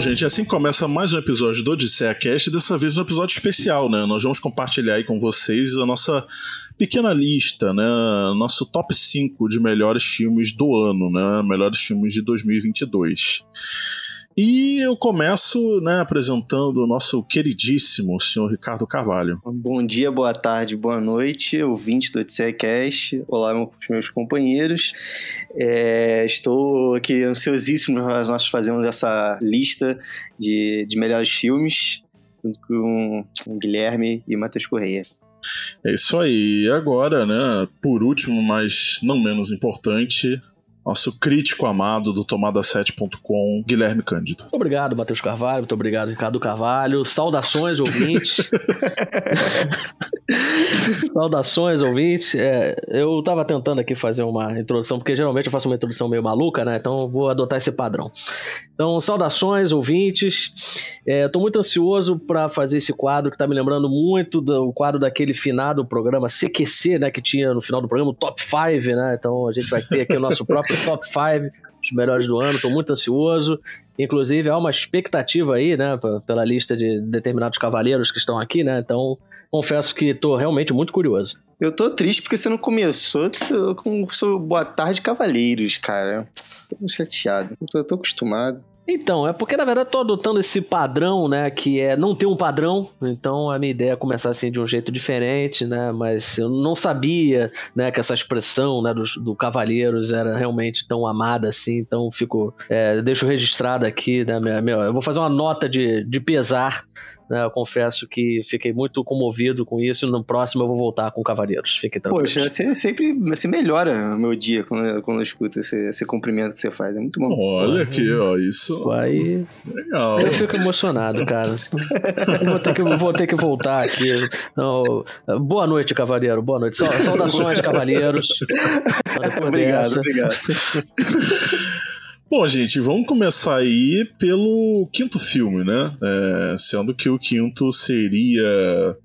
Gente, assim começa mais um episódio do Odisseia Cast, dessa vez um episódio especial, né? Nós vamos compartilhar aí com vocês a nossa pequena lista, né? Nosso top 5 de melhores filmes do ano, né? Melhores filmes de 2022. E eu começo né, apresentando o nosso queridíssimo senhor Ricardo Carvalho. Bom dia, boa tarde, boa noite, ouvinte do Cast. Olá, meus companheiros. É, estou aqui ansiosíssimo para nós fazermos essa lista de, de melhores filmes junto com o Guilherme e Matheus Correia. É isso aí. E agora, né, por último, mas não menos importante, nosso crítico amado do Tomada7.com, Guilherme Cândido. Muito obrigado, Matheus Carvalho. Muito obrigado, Ricardo Carvalho. Saudações, ouvintes. Saudações, ouvintes. É, eu estava tentando aqui fazer uma introdução, porque geralmente eu faço uma introdução meio maluca, né? Então vou adotar esse padrão. Então, saudações, ouvintes. Estou é, muito ansioso para fazer esse quadro que está me lembrando muito do quadro daquele finado programa CQC, né? Que tinha no final do programa o Top 5, né? Então a gente vai ter aqui o nosso próprio Top 5 os melhores do ano, estou muito ansioso. Inclusive, há uma expectativa aí, né, pela lista de determinados cavaleiros que estão aqui, né? Então, confesso que estou realmente muito curioso. Eu tô triste porque você não começou com o seu Boa Tarde Cavaleiros, cara. Tô chateado. Tô, tô acostumado. Então, é porque na verdade tô adotando esse padrão, né, que é não ter um padrão. Então a minha ideia é começar assim de um jeito diferente, né, mas eu não sabia, né, que essa expressão, né, do, do Cavalheiros era realmente tão amada assim. Então fico, é, deixo registrado aqui, né, minha, eu vou fazer uma nota de, de pesar né, eu confesso que fiquei muito comovido com isso. No próximo eu vou voltar com Cavaleiros. Fique tranquilo. Poxa, você sempre você melhora o meu dia quando, quando eu escuto esse, esse cumprimento que você faz. É muito bom. Olha aqui, ó. Isso. Aí. Legal. Eu fico emocionado, cara. vou, ter que, vou ter que voltar aqui. Não, boa noite, Cavaleiro. Boa noite. Saudações, Cavaleiros. obrigado, obrigado. Bom, gente, vamos começar aí pelo quinto filme, né? É, sendo que o quinto seria.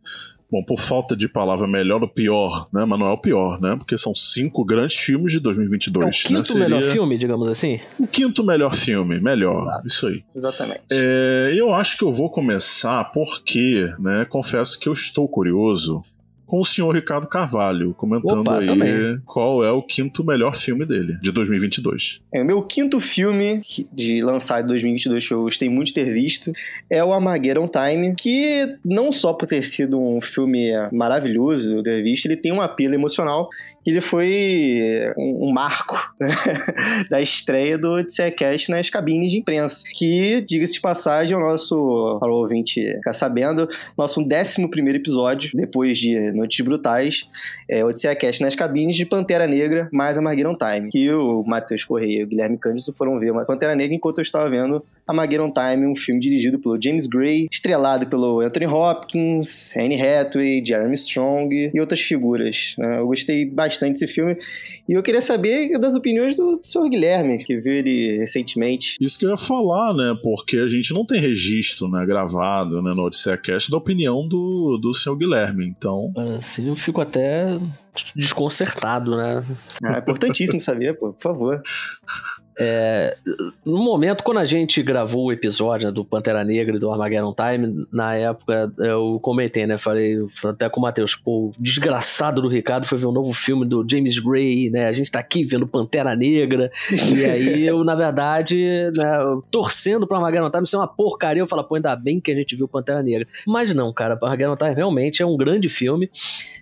Bom, por falta de palavra melhor ou pior, né? Mas não é o pior, né? Porque são cinco grandes filmes de 2022. É o quinto né? Seria... melhor filme, digamos assim? O quinto melhor filme, melhor. Exato. Isso aí. Exatamente. É, eu acho que eu vou começar porque, né? Confesso que eu estou curioso com o senhor Ricardo Carvalho, comentando Opa, aí também. qual é o quinto melhor filme dele, de 2022. É, o meu quinto filme de lançado em 2022 que eu gostei muito de ter visto é o Armageddon Time, que não só por ter sido um filme maravilhoso eu ter visto, ele tem um apelo emocional ele foi um, um marco né, da estreia do Odisseiacast nas cabines de imprensa, que, diga-se de passagem, o nosso, para o ouvinte ficar sabendo, nosso 11 episódio, depois de Noites Brutais, é Odisseiacast nas cabines de Pantera Negra mais Armageddon Time, que o Matheus Correia e o Guilherme Cândido foram ver Pantera Negra enquanto eu estava vendo Armageddon Time, um filme dirigido pelo James Gray, estrelado pelo Anthony Hopkins, Anne Hathaway, Jeremy Strong e outras figuras. Né? Eu gostei bastante desse filme e eu queria saber das opiniões do, senhor Guilherme, que viu ele recentemente. Isso que eu ia falar, né? Porque a gente não tem registro né, gravado né, no Odisseia Cast da opinião do, do senhor Guilherme, então... Assim eu fico até desconcertado, né? Ah, é importantíssimo saber, pô, por favor. É, no momento, quando a gente gravou o episódio né, do Pantera Negra e do Armageddon Time, na época eu comentei, né? Falei até com o Matheus, pô, o desgraçado do Ricardo foi ver um novo filme do James Gray, né? A gente tá aqui vendo Pantera Negra. e aí eu, na verdade, né, torcendo pro Armageddon Time ser uma porcaria, eu falo, pô, ainda bem que a gente viu Pantera Negra. Mas não, cara, Armageddon Time realmente é um grande filme.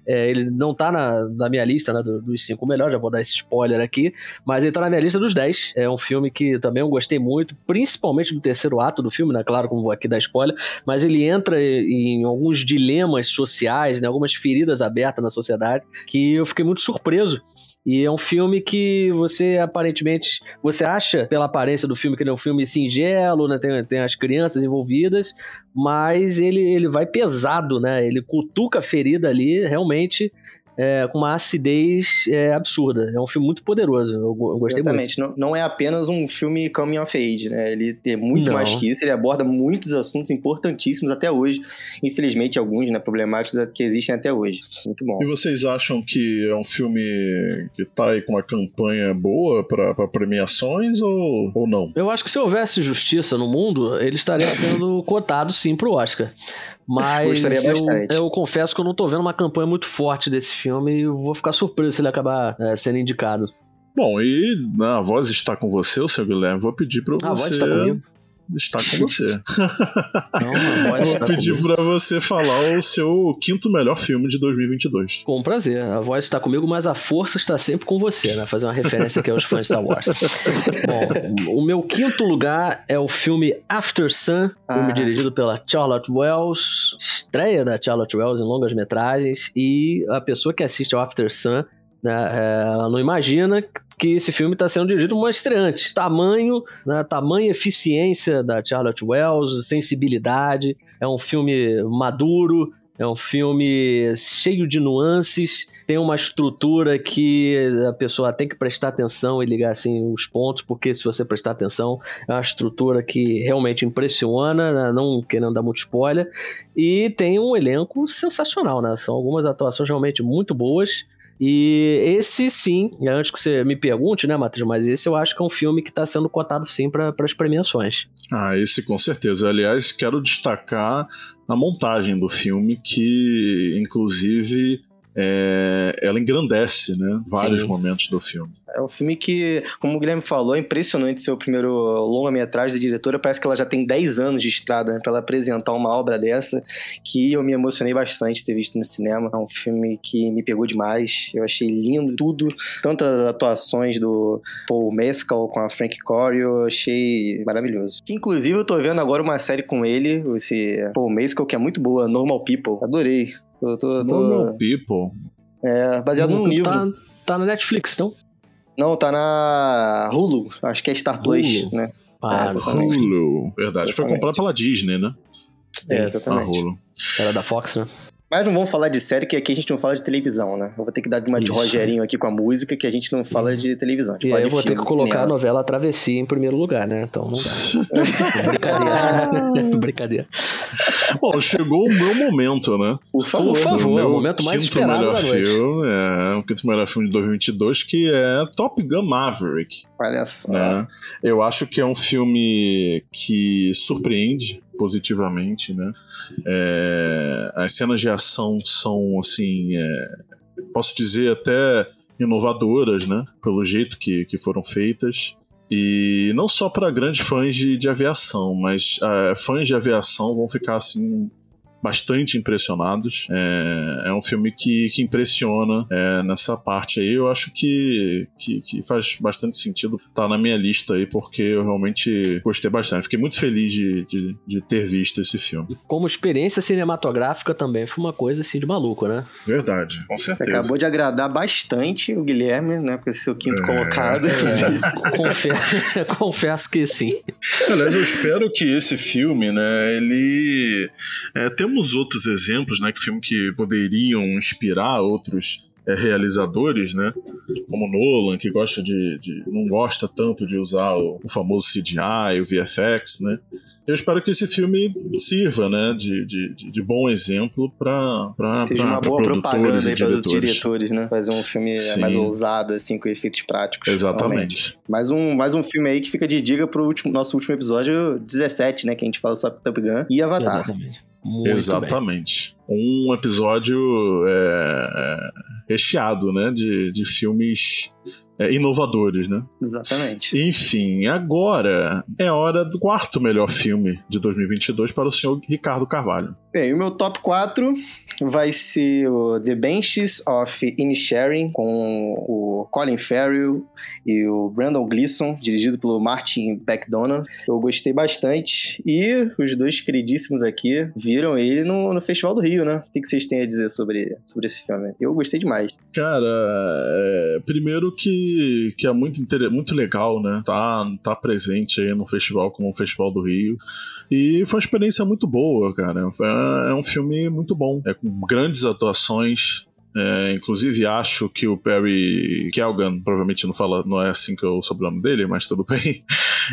É, ele não tá na, na minha lista, né, dos cinco melhores, já vou dar esse spoiler aqui, mas ele tá na minha lista dos dez. É um filme que também eu gostei muito, principalmente do terceiro ato do filme, né? Claro, como aqui dar spoiler, mas ele entra em alguns dilemas sociais, né? Algumas feridas abertas na sociedade que eu fiquei muito surpreso e é um filme que você aparentemente. Você acha, pela aparência do filme, que ele é um filme singelo, né? Tem, tem as crianças envolvidas, mas ele, ele vai pesado, né? Ele cutuca a ferida ali, realmente é, com uma acidez é, absurda. É um filme muito poderoso. Eu, eu gostei Exatamente. muito. Não, não é apenas um filme coming of age, né? Ele é muito Não. mais que isso. Ele aborda muitos assuntos importantíssimos até hoje. Infelizmente, alguns, né, problemáticos que existem até hoje. Muito bom. E vocês acham que é um filme que tá aí com uma campanha boa pra premiações ou, ou não? Eu acho que se houvesse justiça no mundo, ele estaria sendo cotado sim pro Oscar. Mas eu, eu confesso que eu não tô vendo uma campanha muito forte desse filme e eu vou ficar surpreso se ele acabar é, sendo indicado. Bom, e né, a voz está com você, o seu Guilherme. Vou pedir pra Ah, a você. Está com você. Não, Vou pedir pra você falar o seu quinto melhor filme de 2022. Com prazer. A voz está comigo, mas a força está sempre com você, né? Fazer uma referência aqui aos fãs de Star Wars. Bom, o meu quinto lugar é o filme After Sun, filme Ah. dirigido pela Charlotte Wells, estreia da Charlotte Wells em longas metragens, e a pessoa que assiste ao After Sun, né, é, ela não imagina que esse filme está sendo dirigido por uma estreante. Tamanho, né, tamanho eficiência da Charlotte Wells, sensibilidade, é um filme maduro, é um filme cheio de nuances, tem uma estrutura que a pessoa tem que prestar atenção e ligar assim os pontos, porque se você prestar atenção, é uma estrutura que realmente impressiona, né? não querendo dar muito spoiler, e tem um elenco sensacional, né? São algumas atuações realmente muito boas. E esse sim, antes que você me pergunte, né, Matheus, mas esse eu acho que é um filme que está sendo cotado sim para as premiações. Ah, esse com certeza. Aliás, quero destacar a montagem do filme, que inclusive é, ela engrandece, né? Vários Sim. momentos do filme. É um filme que, como o Guilherme falou, é impressionante ser o primeiro longa-metragem da diretora. Parece que ela já tem 10 anos de estrada né, pra ela apresentar uma obra dessa, que eu me emocionei bastante de ter visto no cinema. É um filme que me pegou demais. Eu achei lindo tudo. Tantas atuações do Paul Mescal com a Frank Corio, eu achei maravilhoso. Que, inclusive, eu tô vendo agora uma série com ele, esse Paul Mescal, que é muito boa, Normal People. Adorei. Eu tô, eu tô- Normal People. é, baseado num livro. Tá, tá na Netflix, não? Não, tá na Hulu. Acho que é Star Plus, Hulu. né? Ah, exatamente. Hulu. Verdade. Foi Exatamente. comprada pela Disney, né? É, A exatamente. Hulu. era da Fox, né? Mas não vamos falar de série, que aqui a gente não fala de televisão, né? Eu vou ter que dar uma de Isso. Rogerinho aqui com a música, que a gente não fala de televisão. A gente E fala aí eu vou ter filme, que colocar a cinema. novela Travessia em primeiro lugar, né? Então não dá. Brincadeira. Brincadeira. Bom, chegou o meu momento, né? Por favor. Por favor. o momento mais quinto esperado melhor da noite. filme, é, o quinto melhor filme de 2022, que é Top Gun Maverick. Olha só. né? Eu acho que é um filme que surpreende positivamente, né? É, as cenas de ação são, assim, é, posso dizer até inovadoras, né? Pelo jeito que, que foram feitas. E não só para grandes fãs de, de aviação, mas ah, fãs de aviação vão ficar assim bastante impressionados. É, é um filme que, que impressiona é, nessa parte aí. Eu acho que, que, que faz bastante sentido estar na minha lista aí, porque eu realmente gostei bastante. Fiquei muito feliz de, de, de ter visto esse filme. Como experiência cinematográfica também foi uma coisa assim de maluco, né? Verdade, com Você certeza. acabou de agradar bastante o Guilherme, né? Com esse seu quinto É. colocado. Confesso, confesso que sim. Aliás, eu espero que esse filme, né, ele. é, temos outros exemplos, né, que filme que poderiam inspirar outros é, realizadores, né, como Nolan, que gosta de, de- não gosta tanto de usar o, o famoso CGI, o VFX, né. Eu espero que esse filme sirva, né, de, de, de- bom exemplo para Seja uma boa propaganda aí para os diretores, né? Fazer um filme Sim. mais ousado, assim, com efeitos práticos. realmente. Exatamente. Mais um, mais um filme aí que fica de dica pro último, nosso último episódio 17, né? Que a gente fala sobre Top Gun e Avatar. Exatamente. Muito bem. Exatamente. Um episódio é, é, recheado, né, de, de filmes é, inovadores, né? Exatamente. Enfim, agora é hora do quarto melhor filme de 2022 para o senhor Ricardo Carvalho. Bem, o meu top 4 vai ser o The Benches of Inisherin, com o Colin Farrell e o Brandon Gleeson, dirigido pelo Martin McDonagh. Eu gostei bastante. E os dois queridíssimos aqui viram ele no, no Festival do Rio, né? O que vocês têm a dizer sobre, sobre esse filme? Eu gostei demais. Cara, é, primeiro que, que é muito, muito legal, né? Tá, tá presente aí no festival como o Festival do Rio. E foi uma experiência muito boa, cara. Foi- É um filme muito bom. É com grandes atuações. É, inclusive acho que o Perry Kelgan, provavelmente não fala, não é assim que eu sou o sobrenome dele, mas tudo bem.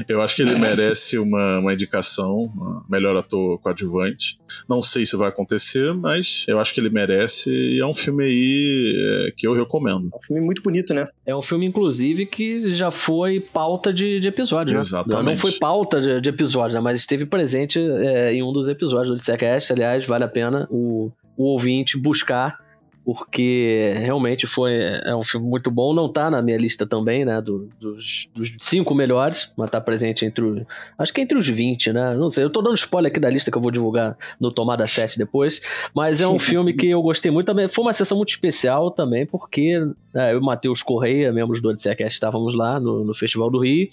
Eu acho que ele merece uma, uma indicação, uma melhor ator coadjuvante. Não sei se vai acontecer, mas eu acho que ele merece e é um filme aí é, que eu recomendo. É um filme muito bonito, né? É um filme, inclusive, que já foi pauta de, de episódio, né? Exatamente. Não foi pauta de, de episódio, né? mas esteve presente é, em um dos episódios do Dissecast. Aliás, vale a pena o, o ouvinte buscar porque realmente foi é um filme muito bom. Não tá na minha lista também, né? Do, dos, dos, cinco melhores, mas tá presente entre os. Acho que entre os 20, né? Não sei, eu tô dando spoiler aqui da lista que eu vou divulgar no Tomada 7 depois. Mas é um filme que eu gostei muito também. Foi uma sessão muito especial também, porque né, eu e o Matheus Correia, membros do Odisseiacast, estávamos lá no, no Festival do Rio.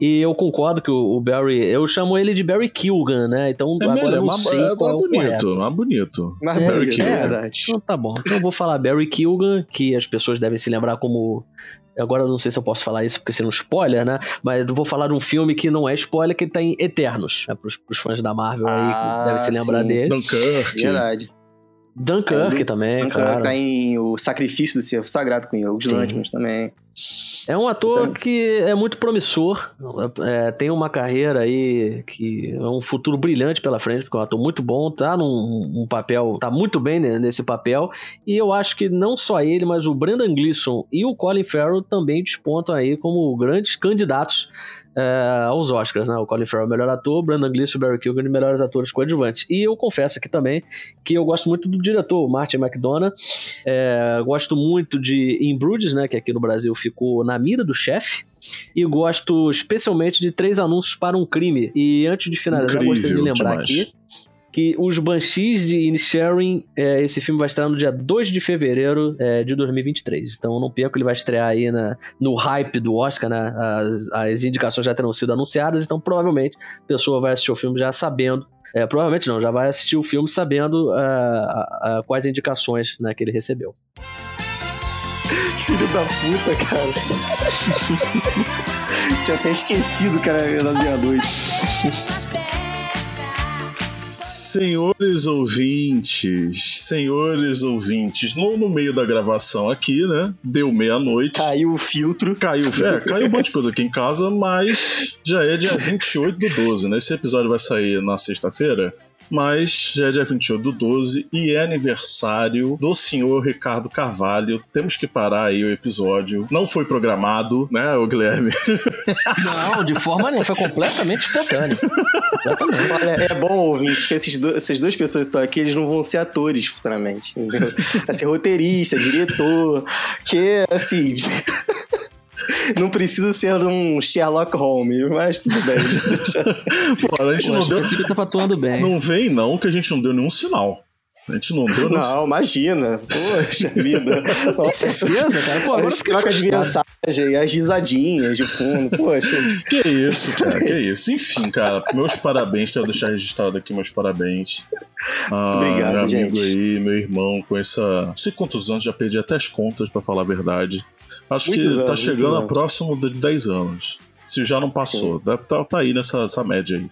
E eu concordo que o, o, Barry. Eu chamo ele de Barry Kilgan, né? Então é agora eu não sei é, qual é bonito, mais bonito. Mais é, Barry Kilgan. É verdade. Então tá bom. Então eu vou falar Barry Kilgan, que as pessoas devem se lembrar como. Agora eu não sei se eu posso falar isso porque um spoiler, né? Mas eu vou falar de um filme que não é spoiler, que ele tá em Eternos. Né? Pros, pros fãs da Marvel ah, aí que devem se lembrar sim. dele. Dunkirk. Verdade. Dunkirk é, também, Dunkirk claro. Tá em O Sacrifício do Servo Sagrado com o Lantimos também. É um ator então... que é muito promissor, é, tem uma carreira aí que é um futuro brilhante pela frente, porque é um ator muito bom, tá num um papel, tá muito bem nesse papel, e eu acho que não só ele, mas o Brendan Gleeson e o Colin Farrell também despontam aí como grandes candidatos é, aos Oscars, né? O Colin Farrell melhor ator, Brandon Gleeson e o Barry Keoghan melhores atores coadjuvantes. E eu confesso aqui também que eu gosto muito do diretor, Martin McDonough. É, gosto muito de In Bruges, né? Que aqui no Brasil ficou na mira do chefe. E gosto especialmente de Três Anúncios para um Crime. E antes de finalizar, Incrível, gostaria de lembrar demais. aqui que os Banshees de Inisherin, é, esse filme vai estrear no dia 2 de fevereiro é, de 2023. Então não perco, ele vai estrear aí na, no hype do Oscar, né? As, as indicações já terão sido anunciadas, então provavelmente a pessoa vai assistir o filme já sabendo. É, provavelmente não, já vai assistir o filme sabendo uh, uh, uh, quais indicações né, que ele recebeu. Filho da puta, cara. Tinha até esquecido que era meia-noite. Senhores ouvintes, senhores ouvintes, no, no meio da gravação aqui, né? Deu meia-noite. Caiu o filtro. Caiu, é, caiu um monte de coisa aqui em casa, mas já é dia 28 do 12, né? Esse episódio vai sair na sexta-feira. Mas já é dia 28 do 12 e é aniversário do senhor Ricardo Carvalho. Temos que parar aí o episódio. Não foi programado, né, o Guilherme? Não, de forma nenhuma. Foi completamente espontâneo. Olha, é bom, ouvinte, que esses do, essas duas pessoas que estão aqui, eles não vão ser atores futuramente, entendeu? Vai ser roteirista, diretor, que, assim... não precisa ser um Sherlock Holmes, mas tudo bem. Pô, a gente Pô, não deu. Que tá atuando bem. Não vem, não, que a gente não deu nenhum sinal. A gente não deu Não, imagina. Poxa vida. Nossa. certeza, cara. Pô, agora troca de mensagem, as risadinhas de fundo. Poxa. Que isso, cara. Que isso. Enfim, cara, meus parabéns. Quero deixar registrado aqui meus parabéns. Ah, Muito obrigado, meu amigo gente. aí, meu irmão, com essa. Não sei quantos anos, já perdi até as contas, pra falar a verdade. Acho Muitos que tá anos, chegando muitos a próximo de 10 anos. Se já não passou. Deve tá, tá aí nessa, nessa média aí.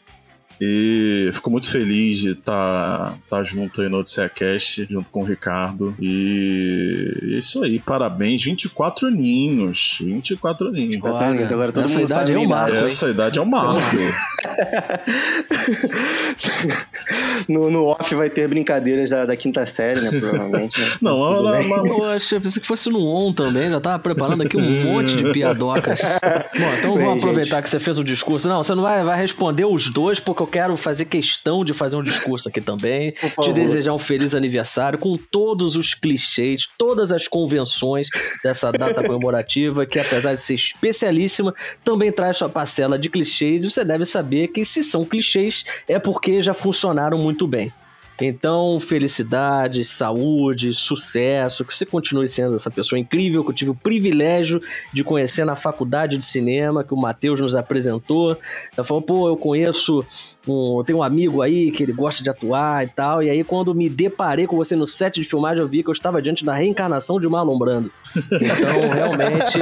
E fico muito feliz de estar tá, tá junto aí no Odisseia Cast, junto com o Ricardo. E é isso aí, parabéns. 24 aninhos. 24 aninhos. Olha, agora todo essa mundo idade sabe é um idade. marco, Essa idade é um marco. no, no off vai ter brincadeiras da, da quinta série, né? Provavelmente. Né? Não, ela- Poxa, eu pensei que fosse no on também, já tava preparando aqui um monte de piadocas. Bom, então Bem, vamos aproveitar gente. que você fez o discurso. Não, você não vai, vai responder os dois, porque eu quero fazer questão de fazer um discurso aqui também. Te desejar um feliz aniversário com todos os clichês, todas as convenções dessa data comemorativa, que apesar de ser especialíssima, também traz sua parcela de clichês. E você deve saber que se são clichês, é porque já funcionaram muito bem. Então, felicidade, saúde, sucesso, que você continue sendo essa pessoa incrível que eu tive o privilégio de conhecer na faculdade de cinema, que o Matheus nos apresentou. Ela falou, pô, eu conheço, um, eu tenho um amigo aí que ele gosta de atuar e tal. E aí, quando me deparei com você no set de filmagem, eu vi que eu estava diante da reencarnação de Marlon Brando. Então, realmente,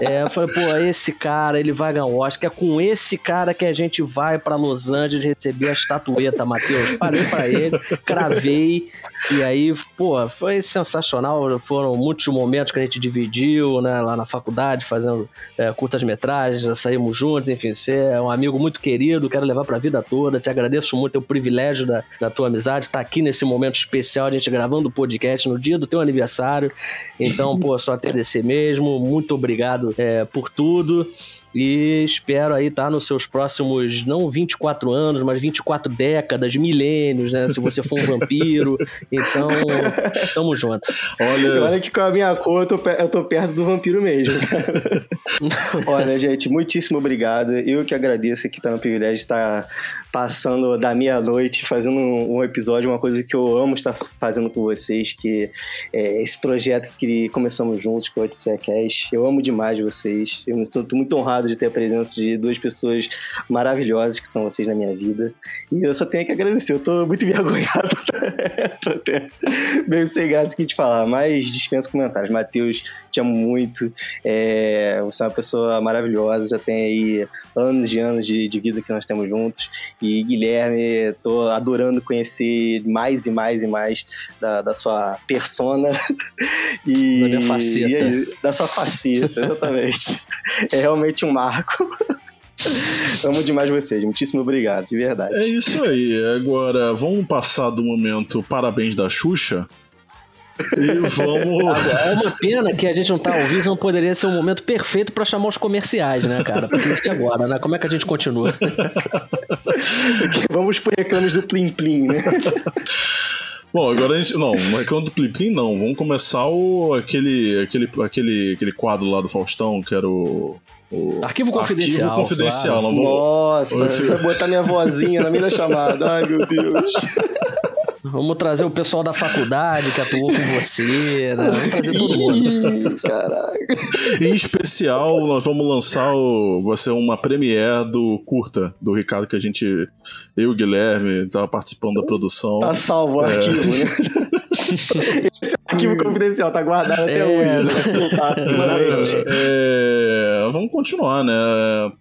é, eu falei, pô, esse cara, ele vai ganhar o Oscar. É com esse cara que a gente vai pra Los Angeles receber a estatueta, Matheus. Falei pra ele. Cravei. E aí, pô, foi sensacional. Foram muitos momentos que a gente dividiu, né, lá na faculdade, fazendo é, curtas-metragens, saímos juntos, enfim, você é um amigo muito querido, quero levar pra vida toda. Te agradeço muito, é o privilégio da, da tua amizade, estar tá aqui nesse momento especial, a gente gravando o podcast no dia do teu aniversário. Então, pô, só agradecer mesmo. Muito obrigado é, por tudo. E espero aí estar tá nos seus próximos, não 24 anos, mas 24 décadas, milênios, né? Se você for um vampiro. Então, tamo junto. Olha, Olha que com a minha cor eu tô, eu tô perto do vampiro mesmo. Olha, gente, muitíssimo obrigado. Eu que agradeço aqui, tá no privilégio de estar passando da meia-noite, fazendo um, um, episódio, uma coisa que eu amo estar fazendo com vocês, que é esse projeto que começamos juntos com o Odisseia Cash. Eu amo demais vocês. Eu me sinto muito honrado de ter a presença de duas pessoas maravilhosas que são vocês na minha vida. E eu só tenho que agradecer. Eu tô muito envergonhado. tô até meio sem graça aqui de falar, mas dispenso comentários. Matheus, te amo muito. É, você é uma pessoa maravilhosa, já tem aí anos e anos de, de vida que nós temos juntos. E Guilherme, tô adorando conhecer mais e mais e mais da, da sua persona. e, da minha faceta. E, da sua faceta, exatamente. é realmente um marco. Amo demais vocês, muitíssimo obrigado, de verdade. É isso aí. Agora, vamos passar do momento parabéns da Xuxa e vamos. É uma pena que a gente não tá ao vivo, não poderia ser um momento perfeito para chamar os comerciais, né, cara? Porque agora, né? Como é que a gente continua? vamos por reclames do Plim Plim, né? Bom, agora a gente. Não, não reclamo do Plim Plim, não. Vamos começar o, aquele, aquele, aquele, aquele quadro lá do Faustão, que era o. O arquivo confidencial. Arquivo confidencial. Claro. Não vou... Nossa, você vai botar minha vozinha na minha chamada. Ai, meu Deus. Vamos trazer o pessoal da faculdade que atuou com você, né? Vamos trazer todo mundo. Caraca. Em especial, nós vamos lançar o, vai ser uma premiere do curta do Ricardo que a gente, eu e o Guilherme, tava participando da produção. Tá salvo o é. arquivo, né? Esse arquivo confidencial tá guardado até é, hoje. Né? É, vamos continuar, né?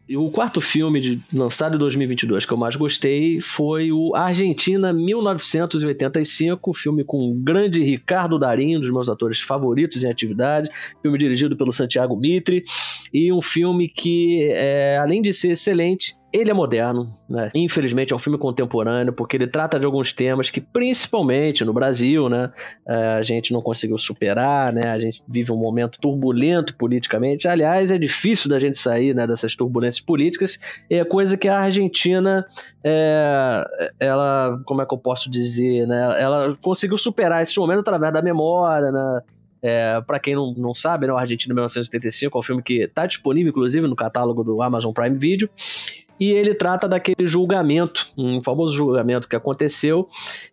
E o quarto filme de, lançado em 2022 que eu mais gostei foi o Argentina 1985, filme com o grande Ricardo Darim, um dos meus atores favoritos em atividade, filme dirigido pelo Santiago Mitre, e um filme que, é, além de ser excelente, ele é moderno, né? Infelizmente é um filme contemporâneo, porque ele trata de alguns temas que, principalmente no Brasil, né, é, a gente não conseguiu superar, né? A gente vive um momento turbulento politicamente. Aliás, é difícil da gente sair né, dessas turbulências políticas. É coisa que a Argentina, é, ela, como é que eu posso dizer, né? Ela conseguiu superar esse momento através da memória, né? É, para quem não, não sabe, né, o Argentina 1985 é um filme que está disponível, inclusive, no catálogo do Amazon Prime Video e ele trata daquele julgamento, um famoso julgamento que aconteceu,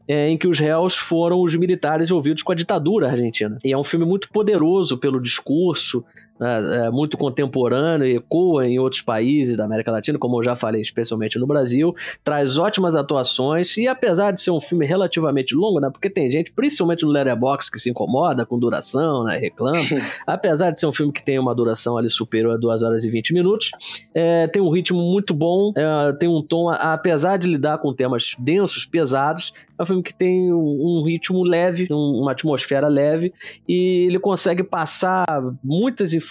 é, em que os réus foram os militares envolvidos com a ditadura argentina. E é um filme muito poderoso pelo discurso, né, é muito contemporâneo, ecoa em outros países da América Latina, como eu já falei, especialmente no Brasil, traz ótimas atuações e apesar de ser um filme relativamente longo, né, porque tem gente, principalmente no Letterboxd, que se incomoda com duração, né, reclama, apesar de ser um filme que tem uma duração ali superior a 2 horas e 20 minutos, é, tem um ritmo muito bom, é, tem um tom, apesar de lidar com temas densos, pesados, é um filme que tem um, um ritmo leve, um, uma atmosfera leve, e ele consegue passar muitas informações,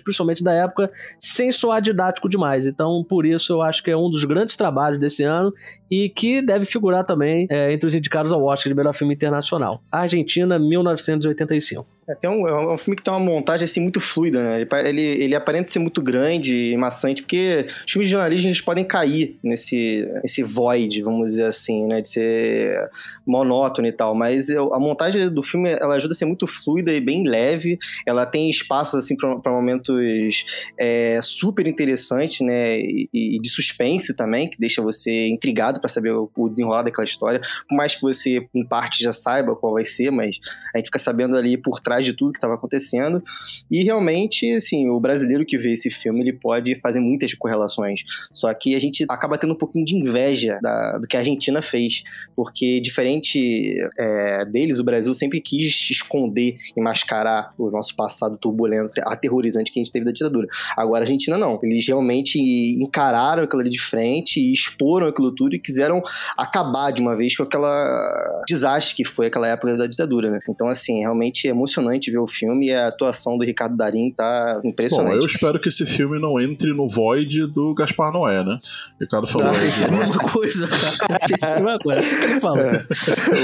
principalmente da época, sem soar didático demais. Então, por isso, eu acho que é um dos grandes trabalhos desse ano e que deve figurar também é, entre os indicados ao Oscar de melhor filme internacional. Argentina, 1985. É, tem um, é um filme que tem uma montagem assim muito fluida, né? Ele, ele aparenta ser muito grande e maçante, porque os filmes de jornalismo eles podem cair nesse, nesse void, vamos dizer assim, né? De ser monótono e tal. Mas eu, a montagem do filme ela ajuda a ser muito fluida e bem leve. Ela tem espaços assim para momentos é, super interessantes, né? E, e, de suspense também, que deixa você intrigado para saber o, o desenrolar daquela história. Por mais que você, em parte, já saiba qual vai ser, mas a gente fica sabendo ali por trás de tudo que estava acontecendo. E realmente, assim, o brasileiro que vê esse filme, ele pode fazer muitas correlações. Só que a gente acaba tendo um pouquinho de inveja da, do que a Argentina fez, porque diferente é, deles, o Brasil sempre quis esconder e mascarar o nosso passado turbulento, aterrorizante que a gente teve da ditadura. Agora a Argentina não. Eles realmente encararam aquilo ali de frente e exporam aquilo tudo e quiseram acabar de uma vez com aquela desastre que foi aquela época da ditadura, né? Então, assim, realmente é emocionante ver o filme e a atuação do Ricardo Darim tá impressionante. Bom, eu espero que esse filme não entre no void do Gaspar Noé, né? O Ricardo falou. Ah, isso é a mesma coisa, cara. Pensei a mesma coisa. Isso que falou. É.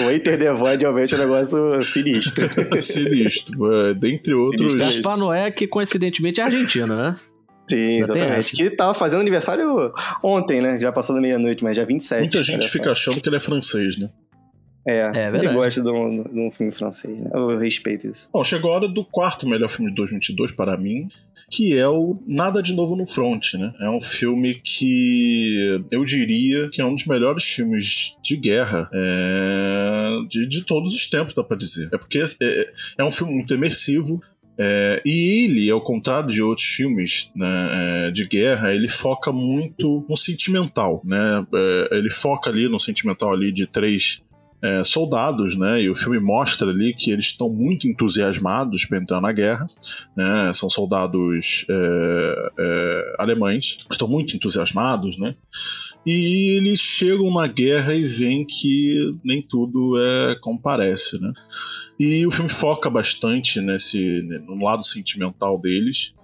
O Enter the Void realmente é um negócio sinistro. sinistro. É, dentre outros. Gaspar Noé, que coincidentemente é argentino, né? Sim, exatamente. Que tava fazendo aniversário ontem, né? Já passou da meia-noite, mas já 27. Muita gente fica achando que ele é francês, né? É, é ele gosta de um, de um, filme francês. Né? Eu respeito isso. Bom, chegou a hora do quarto melhor filme de 2022 para mim, que é o Nada de Novo no Front, né? É um filme que eu diria que é um dos melhores filmes de guerra é, de, de todos os tempos, dá pra dizer. É porque é, é um filme muito imersivo, é, e ele, ao contrário de outros filmes né, é, de guerra, ele foca muito no sentimental, né? É, ele foca ali no sentimental ali de três é, soldados, né? E o filme mostra ali que eles estão muito entusiasmados para entrar na guerra, né? São soldados é, é, alemães, estão muito entusiasmados, né? E eles chegam na guerra e veem que nem tudo é como parece, né? E o filme foca bastante nesse no lado sentimental deles.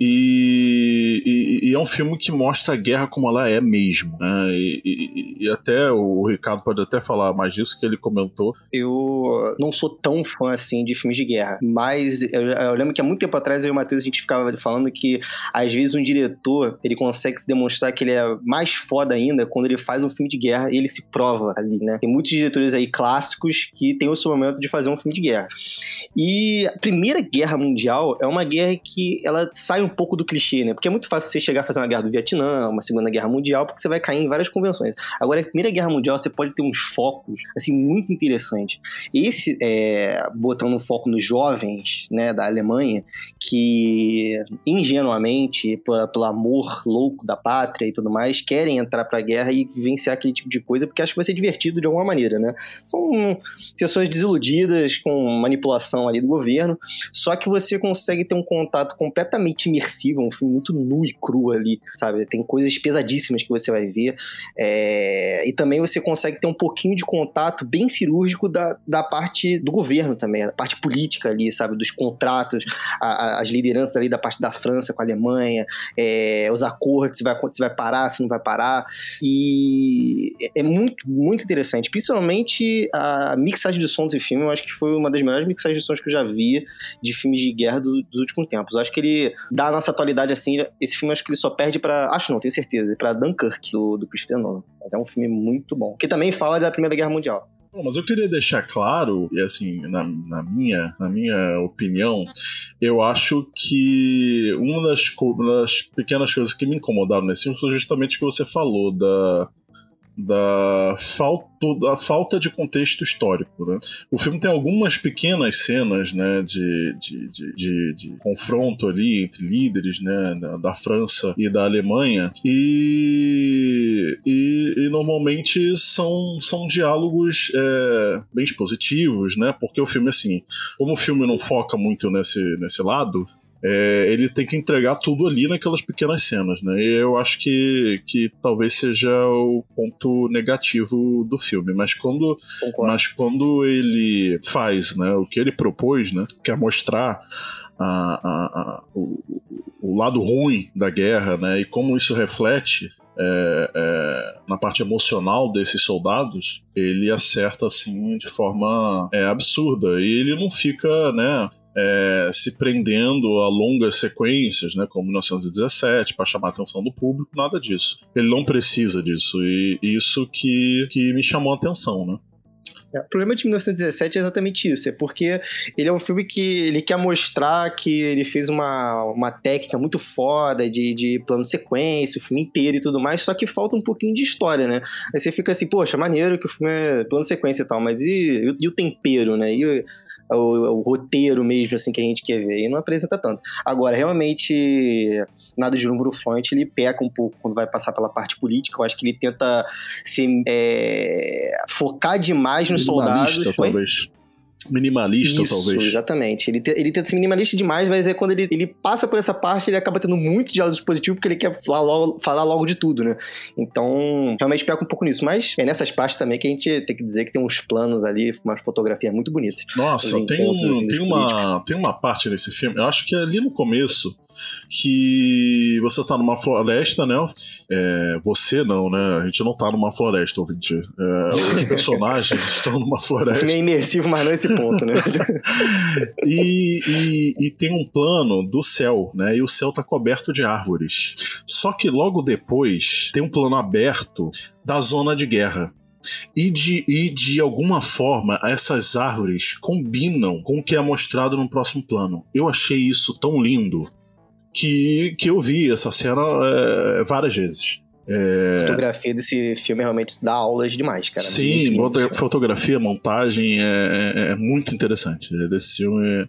E, e, e, é um filme que mostra a guerra como ela é mesmo. Né? E, e, até o Ricardo pode até falar mais disso que ele comentou. Eu não sou tão fã assim de filmes de guerra, mas eu, eu lembro que há muito tempo atrás eu e o Matheus a gente ficava falando que às vezes um diretor ele consegue se demonstrar que ele é mais foda ainda quando ele faz um filme de guerra e ele se prova ali, né? Tem muitos diretores aí clássicos que tem o seu momento de fazer um filme de guerra. E a Primeira Guerra Mundial é uma guerra que ela sai um pouco do clichê, né? Porque é muito fácil você chegar a fazer uma guerra do Vietnã, uma Segunda Guerra Mundial, porque você vai cair em várias convenções. Agora, a Primeira Guerra Mundial, você pode ter uns focos, assim, muito interessantes. Esse, é, botando um foco nos jovens, né, da Alemanha, que ingenuamente, pelo, pelo amor louco da pátria e tudo mais, querem entrar pra guerra e vencer aquele tipo de coisa, porque acham que vai ser divertido de alguma maneira, né? São pessoas desiludidas com manipulação ali do governo, só que você consegue ter um contato completamente imersivo, um filme muito nu e cru ali, sabe? Tem coisas pesadíssimas que você vai ver. É... E também você consegue ter um pouquinho de contato bem cirúrgico da, da parte do governo também, da parte política ali, sabe? Dos contratos, a, a, as lideranças ali da parte da França com a Alemanha, é... os acordos, se vai, se vai parar, se não vai parar. E é, é muito, muito interessante. Principalmente a mixagem de sons e filme, eu acho que foi uma das melhores mixagens de sons que eu já vi de filmes de guerra do, dos últimos tempos. Eu acho que ele dá nossa atualidade, assim, esse filme acho que ele só perde para Acho não, tenho certeza, para Dunkirk, do, do Christopher Nolan. Mas é um filme muito bom. Que também fala da Primeira Guerra Mundial. Mas eu queria deixar claro, e assim, na, na, minha, na minha opinião, eu acho que uma das, uma das pequenas coisas que me incomodaram nesse filme foi justamente o que você falou, da, da falta, da falta de contexto histórico. Né? O filme tem algumas pequenas cenas né, de, de, de, de, confronto ali entre líderes né, da, da, França e da Alemanha e, e, e normalmente são, são diálogos é, bem expositivos, né? porque o filme, assim, como o filme não foca muito nesse, nesse lado, é, ele tem que entregar tudo ali naquelas pequenas cenas, né? E eu acho que, que talvez seja o ponto negativo do filme. Mas quando, mas quando ele faz né, o que ele propôs, né? Que é mostrar a, a, a, o, o lado ruim da guerra, né? E como isso reflete é, é, na parte emocional desses soldados, ele acerta assim de forma é, absurda. E ele não fica, né? É, se prendendo a longas sequências, né, como 1917, para chamar a atenção do público, nada disso. Ele não precisa disso, e isso que, que me chamou a atenção, né? É, o problema de 1917 é exatamente isso, é porque ele é um filme que ele quer mostrar que ele fez uma, uma técnica muito foda de, de plano sequência, o filme inteiro e tudo mais, só que falta um pouquinho de história, né? Aí você fica assim, poxa, maneiro que o filme é plano sequência e tal, mas e, e, e o tempero, né? E o, o, roteiro mesmo, assim, que a gente quer ver. E não apresenta tanto. Agora, realmente, nada de no front, ele peca um pouco quando vai passar pela parte política. Eu acho que ele tenta se é, focar demais nos soldados. Talvez minimalista, Isso, talvez. Exatamente. Ele, te, ele tenta ser minimalista demais, mas é quando ele, ele passa por essa parte, ele acaba tendo muito diálogo positivo, porque ele quer falar logo, falar logo de tudo, né? Então, realmente pega um pouco nisso. Mas é nessas partes também que a gente tem que dizer que tem uns planos ali, umas fotografias muito bonitas. Nossa, tem, tem, uma, tem uma parte nesse filme, eu acho que é ali no começo, que você tá numa floresta, né? É, você não, né? A gente não tá numa floresta, ouvinte. É, os personagens estão numa floresta. É imersivo, mas não esse ponto, né? e, e, e, tem um plano do céu, né? E o céu tá coberto de árvores. Só que logo depois tem um plano aberto da zona de guerra. E de, e de alguma forma essas árvores combinam com o que é mostrado no próximo plano. Eu achei isso tão lindo que, que eu vi essa cena é, várias vezes. É... A fotografia desse filme realmente dá aulas demais, cara. Sim, muito fotografia, montagem é, é, é, muito interessante. Desse filme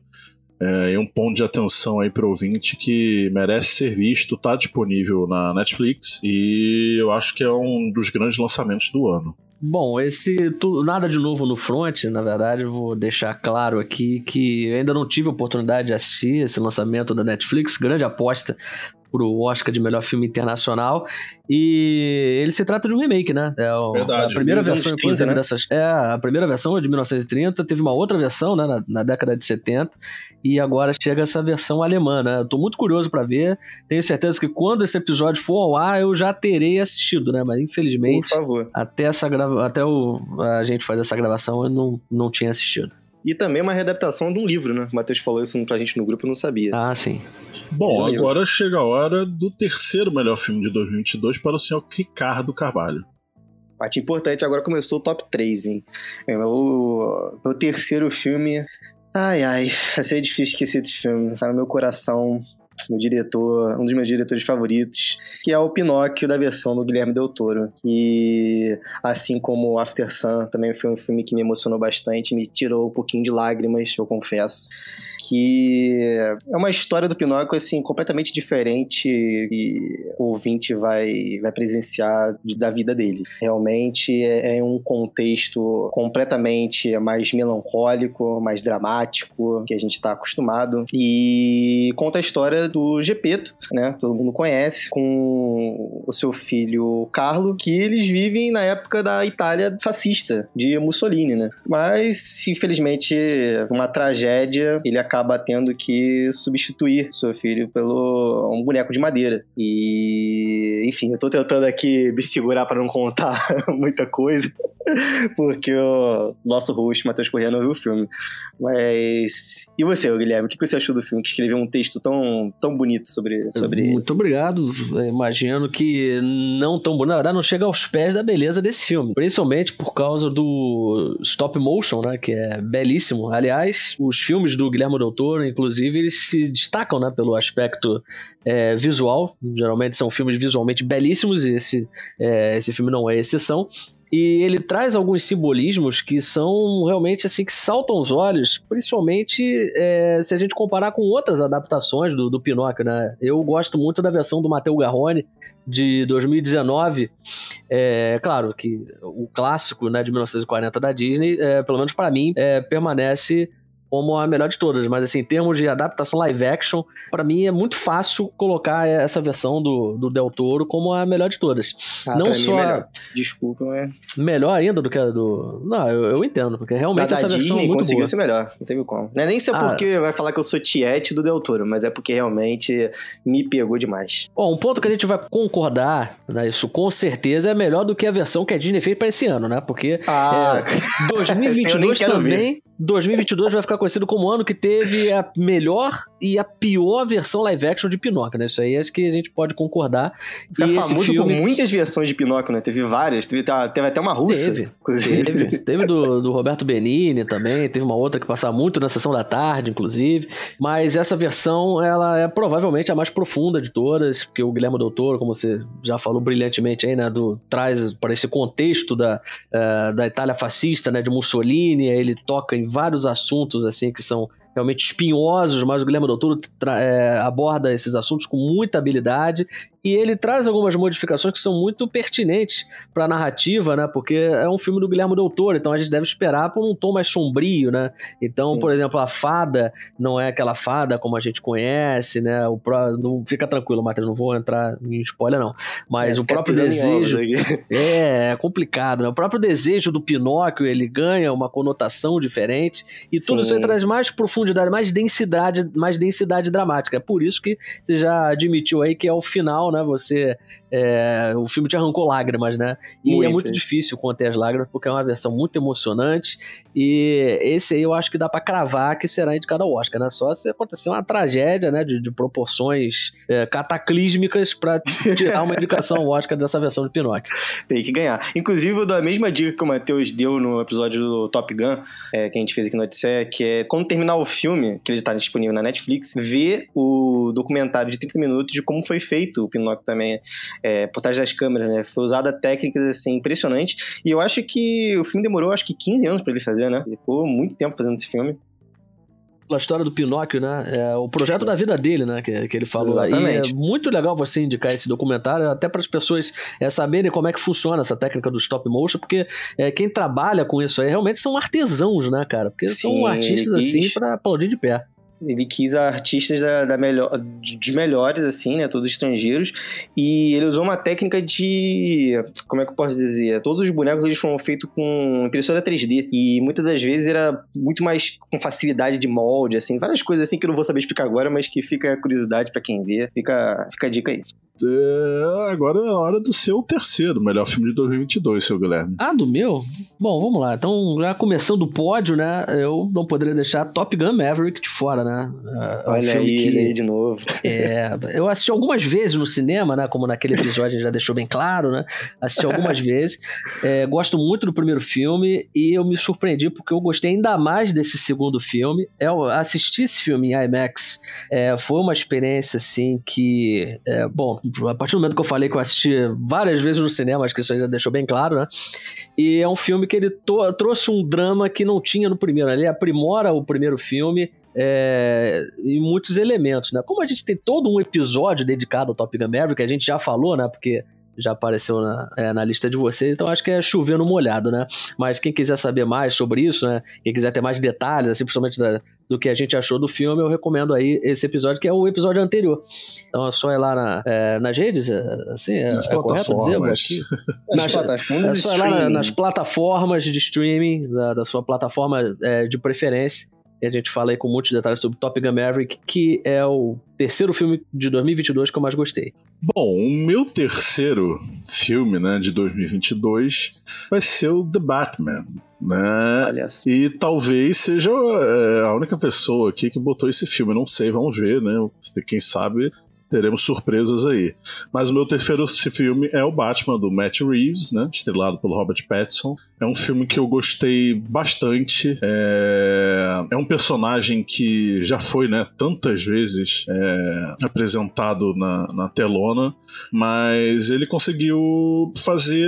é, é um ponto de atenção aí para o ouvinte que merece ser visto, tá disponível na Netflix e eu acho que é um dos grandes lançamentos do ano. Bom, esse tu, nada de novo no front, na verdade, vou deixar claro aqui que ainda não tive oportunidade de assistir esse lançamento da Netflix, grande aposta pro Oscar de melhor filme internacional. E ele se trata de um remake, né? É o, Verdade, a primeira versão, 30, inclusive, né? dessas. É, a primeira versão é de 1930, teve uma outra versão, né, na, na década de 70, e agora chega essa versão alemã, né? Eu tô muito curioso para ver. Tenho certeza que quando esse episódio for ao ar, eu já terei assistido, né? Mas infelizmente, até essa grava... até o... a gente fazer essa gravação, eu não, não tinha assistido. E também uma readaptação de um livro, né? O Matheus falou isso pra gente no grupo, eu não sabia. Ah, sim. Bom, é agora chega a hora do terceiro melhor filme de 2022 para o senhor Ricardo Carvalho. Parte importante, agora começou o top 3, hein? É, o meu terceiro filme. Ai, ai, vai ser difícil esquecer desse filme. Tá no meu coração meu diretor, um dos meus diretores favoritos, que é o Pinóquio da versão do Guilherme Del Toro. E assim como After Sun, também foi um filme que me emocionou bastante, me tirou um pouquinho de lágrimas, eu confesso que é uma história do Pinóquio assim completamente diferente e o ouvinte vai, vai presenciar da vida dele. Realmente é, é um contexto completamente mais melancólico, mais dramático que a gente está acostumado e conta a história do Gepeto, né? Todo mundo conhece, com o seu filho Carlo, que eles vivem na época da Itália fascista de Mussolini, né? Mas infelizmente uma tragédia ele acaba acaba tendo que substituir seu filho pelo um boneco de madeira. E, enfim, eu tô tentando aqui me segurar para não contar muita coisa, porque o nosso host, Matheus Corrêa, não viu o filme. Mas. E você, Guilherme, o que você achou do filme? Que escreveu um texto tão, tão bonito sobre, sobre. Muito obrigado. imagino que não tão bonito. Na verdade, não chega aos pés da beleza desse filme. Principalmente por causa do stop motion, né? Que é belíssimo. Aliás, os filmes do Guilherme Del Toro, inclusive, eles se destacam, né? Pelo aspecto é, visual. Geralmente são filmes visualmente belíssimos e esse, é, esse filme não é exceção. E ele traz alguns simbolismos que são realmente assim que saltam os olhos, principalmente é, se a gente comparar com outras adaptações do, do Pinóquio, né? Eu gosto muito da versão do Matteo Garrone de 2019. É claro que o clássico, né, de 1940 da Disney, é, pelo menos para mim, é, permanece como a melhor de todas, mas assim, em termos de adaptação live action, para mim é muito fácil colocar essa versão do, do Del Toro como a melhor de todas. Ah, não só. É Desculpa, é. Melhor ainda do que a do. Não, eu, eu entendo, porque realmente a essa Disney versão é muito conseguiu boa. ser melhor, não teve como. Não é nem se é ah, porque vai falar que eu sou tiete do Del Toro, mas é porque realmente me pegou demais. Bom, um ponto que a gente vai concordar, né, isso com certeza é melhor do que a versão que a Disney fez para esse ano, né? Porque ah, é, 2022 também. Ver. 2022 vai ficar conhecido como o ano que teve a melhor e a pior versão live action de Pinóquio, né? Isso aí acho que a gente pode concordar. Fica e famoso filme... por muitas versões de Pinóquio, né? Teve várias, teve, teve até uma russa. Teve, teve, teve do, do, Roberto Benini também, teve uma outra que passava muito na sessão da tarde, inclusive. Mas essa versão, ela é provavelmente a mais profunda de todas, porque o Guilherme Doutor, como você já falou brilhantemente aí, né? Do, traz para esse contexto da, uh, da Itália fascista, né? De Mussolini, ele toca em vários assuntos assim que são realmente espinhosos, mas o Guilherme Del Toro é, aborda esses assuntos com muita habilidade e ele traz algumas modificações que são muito pertinentes para a narrativa, né? Porque é um filme do Guilherme Del Toro, então a gente deve esperar por um tom mais sombrio, né? Então, Sim. por exemplo, a fada não é aquela fada como a gente conhece, né? O pro... não fica tranquilo, Matheus, não vou entrar em spoiler não, mas é, o próprio desejo é, é complicado, né? O próprio desejo do Pinóquio, ele ganha uma conotação diferente e Sim. tudo isso aí traz mais profundidade, mais densidade, mais densidade dramática. É por isso que você já admitiu aí que é o final, né? Você. É, o filme te arrancou lágrimas, né? E muito. é muito difícil conter as lágrimas, porque é uma versão muito emocionante. E esse aí eu acho que dá para cravar que será indicado ao Oscar, né? Só se acontecer uma tragédia, né? De, de proporções é, cataclísmicas para tirar uma indicação ao Oscar dessa versão de Pinóquio. Tem que ganhar. Inclusive, eu dou a mesma dica que o Matheus deu no episódio do Top Gun, é, que a gente fez aqui no Odisseia, que é quando terminar o filme, que ele está disponível na Netflix, ver o documentário de 30 minutos de como foi feito o Pinóquio Também, é, por trás das câmeras, né? Foi usada técnicas, assim, impressionantes. E eu acho que o filme demorou, acho que 15 anos para ele fazer, né? Ele ficou muito tempo fazendo esse filme a história do Pinóquio, né? É o projeto Sim. da vida dele, né? Que, que ele falou. Exatamente. E é muito legal você indicar esse documentário, até para as pessoas é, saberem como é que funciona essa técnica do stop motion, porque é, quem trabalha com isso aí realmente são artesãos, né, cara? Porque Sim, são artistas assim para aplaudir de pé. Ele quis artistas da, da melhor, de melhores, assim, né? Todos estrangeiros. E ele usou uma técnica de. Como é que eu posso dizer? Todos os bonecos eles foram feitos com impressora 3D. E muitas das vezes era muito mais com facilidade de molde, assim. Várias coisas assim que eu não vou saber explicar agora, mas que fica a curiosidade para quem vê. Fica, fica a dica aí. É, agora é a hora do seu terceiro melhor filme de 2022, seu Guilherme. Ah, do meu? Bom, vamos lá. Então, já começando o pódio, né? Eu não poderia deixar Top Gun Maverick de fora, né? É um Olha aí, que, aí de novo. É, eu assisti algumas vezes no cinema, né? Como naquele episódio já deixou bem claro, né? Assisti algumas vezes. É, gosto muito do primeiro filme e eu me surpreendi porque eu gostei ainda mais desse segundo filme. Eu assisti esse filme em IMAX. É, foi uma experiência, assim, que... É, bom, a partir do momento que eu falei que eu assisti várias vezes no cinema, acho que isso aí já deixou bem claro, né? E é um filme que ele trouxe um drama que não tinha no primeiro. Ele aprimora o primeiro filme é, em muitos elementos, né? Como a gente tem todo um episódio dedicado ao Top Gun Maverick, a gente já falou, né? Porque já apareceu na, é, na lista de vocês, então acho que é chovendo molhado, né? Mas quem quiser saber mais sobre isso, né? Quem quiser ter mais detalhes, assim, principalmente da, do que a gente achou do filme, eu recomendo aí esse episódio, que é o episódio anterior. Então é só ir lá na, é, nas redes, é, assim, é, nas é correto dizer? Aqui? Nas, plataformas é só ir lá nas plataformas de streaming, da, da sua plataforma é, de preferência, e a gente fala aí com muitos detalhes sobre Top Gun Maverick, que é o terceiro filme de 2022 que eu mais gostei. Bom, o meu terceiro filme, né, de 2022 vai ser o The Batman, né? E talvez seja é, a única pessoa aqui que botou esse filme, não sei, vamos ver, né? Quem sabe teremos surpresas aí. Mas o meu terceiro filme é o Batman, do Matt Reeves, né? Estrelado pelo Robert Pattinson. É um filme que eu gostei bastante. É, é um personagem que já foi, né, tantas vezes é, apresentado na, na telona, mas ele conseguiu fazer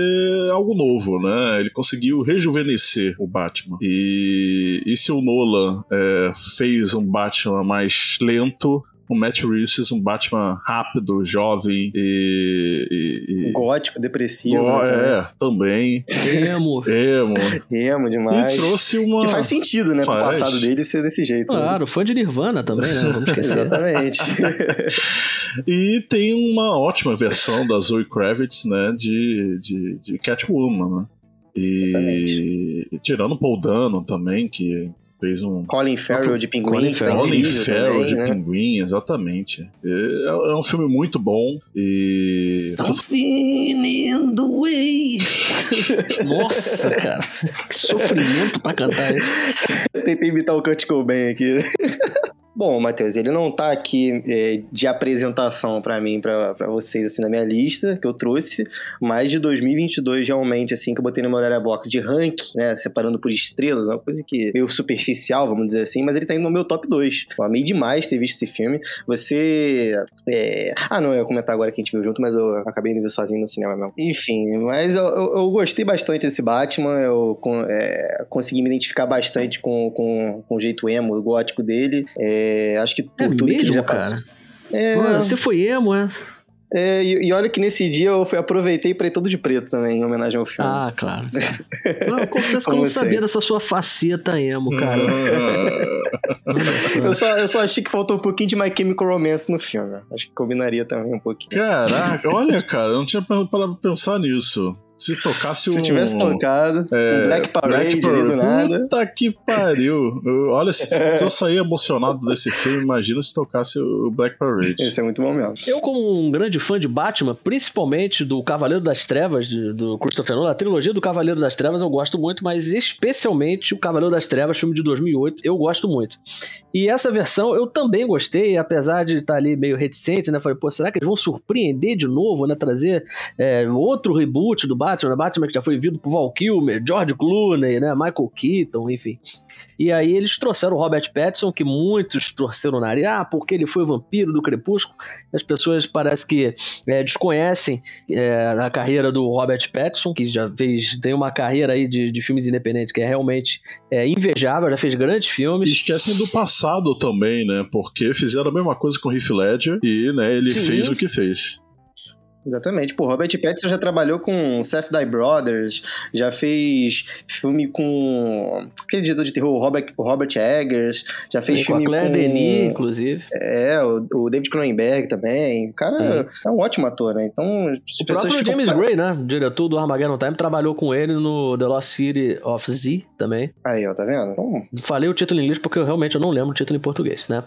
algo novo, né? Ele conseguiu rejuvenescer o Batman. E, e se o Nolan é, fez um Batman mais lento, o Matt Reeves um Batman rápido, jovem e. e, e... Gótico, depressivo. Go né, é, também. Emo. Emo. Emo demais. E trouxe uma. Que faz sentido, né? Faz. Pro passado dele ser desse jeito. Né? Claro, né? fã de Nirvana também, né? Vamos esquecer. Exatamente. e tem uma ótima versão da Zoe Kravitz, né? De, de, de Catwoman, né? E Exatamente. tirando Paul Dano também, que Fez um. Colin Farrell de Pinguim. Colin Farrell, Colin Farrell também, de né? Pinguim, exatamente. É, é, um filme muito bom e. Something in the way. Nossa, cara. Que sofrimento pra cantar isso. Tentei imitar o Kurt Cobain aqui. Bom, Matheus, ele não tá aqui é, de apresentação para mim, para vocês, assim, na minha lista que eu trouxe, mas de 2022, realmente, assim, que eu botei no meu box de ranking, né, separando por estrelas, uma coisa que meio superficial, vamos dizer assim, mas ele tá indo no meu top 2. Eu amei demais ter visto esse filme. Você... É... Ah, não, eu ia comentar agora que a gente viu junto, mas eu acabei de ver sozinho no cinema mesmo. Enfim, mas eu, eu, eu gostei bastante desse Batman, eu é, consegui me identificar bastante com, com, com o jeito emo, gótico dele. É, acho que por é tudo mesmo, que ele já cara? passou. É, você foi emo, é? é, e, e olha que nesse dia eu fui, aproveitei pra ir todo de preto também, em homenagem ao filme. Ah, claro. Não, eu confesso que eu Como não sabia dessa sua faceta emo, cara. Eu só, eu só achei que faltou um pouquinho de My Chemical Romance no filme. Acho que combinaria também um pouquinho. Caraca, olha, cara, eu não tinha parado pra pensar nisso. Se tocasse Se um. tivesse tocado, é, um Black Parade Black ali do nada. Puta que pariu. Eu- olha, se, se eu sair emocionado desse filme, imagina se tocasse o Black Parade. Esse é muito bom mesmo. Eu, como um grande fã de Batman, principalmente do Cavaleiro das Trevas, de- do Christopher Nolan, a trilogia do Cavaleiro das Trevas eu gosto muito, mas especialmente o Cavaleiro das Trevas, filme de 2008, eu gosto muito. E essa versão eu também gostei, apesar de estar ali meio reticente, né? Falei, pô, será que eles vão surpreender de novo, né? Trazer é, outro reboot do Batman, né? Batman que já foi vindo por Val Kilmer, George Clooney, né? Michael Keaton, enfim. E aí eles trouxeram o Robert Pattinson, que muitos torceram o nariz, ah, porque ele foi o vampiro do Crepúsculo. As pessoas parece que é, desconhecem é, a carreira do Robert Pattinson, que já fez, tem uma carreira aí de, de filmes independentes que é realmente é, invejável, já fez grandes filmes. esquecem do passado também, né? Porque fizeram a mesma coisa com o Heath Ledger e, né, ele Sim. fez o que fez. Exatamente. Pô, Robert Pattinson já trabalhou com Seth Die Brothers, já fez filme com aquele diretor de terror, Robert, Robert Eggers, já fez com a filme Claire com... Denis, inclusive. É, o, o David Cronenberg também. O cara é, um ótimo ator, né? Então, O próprio ficam... James Gray, né? Diretor do Armageddon Time, trabalhou com ele no The Lost City of Z também. Aí, ó, tá vendo? Então, Falei o título em inglês porque eu realmente eu não lembro o título em português, né?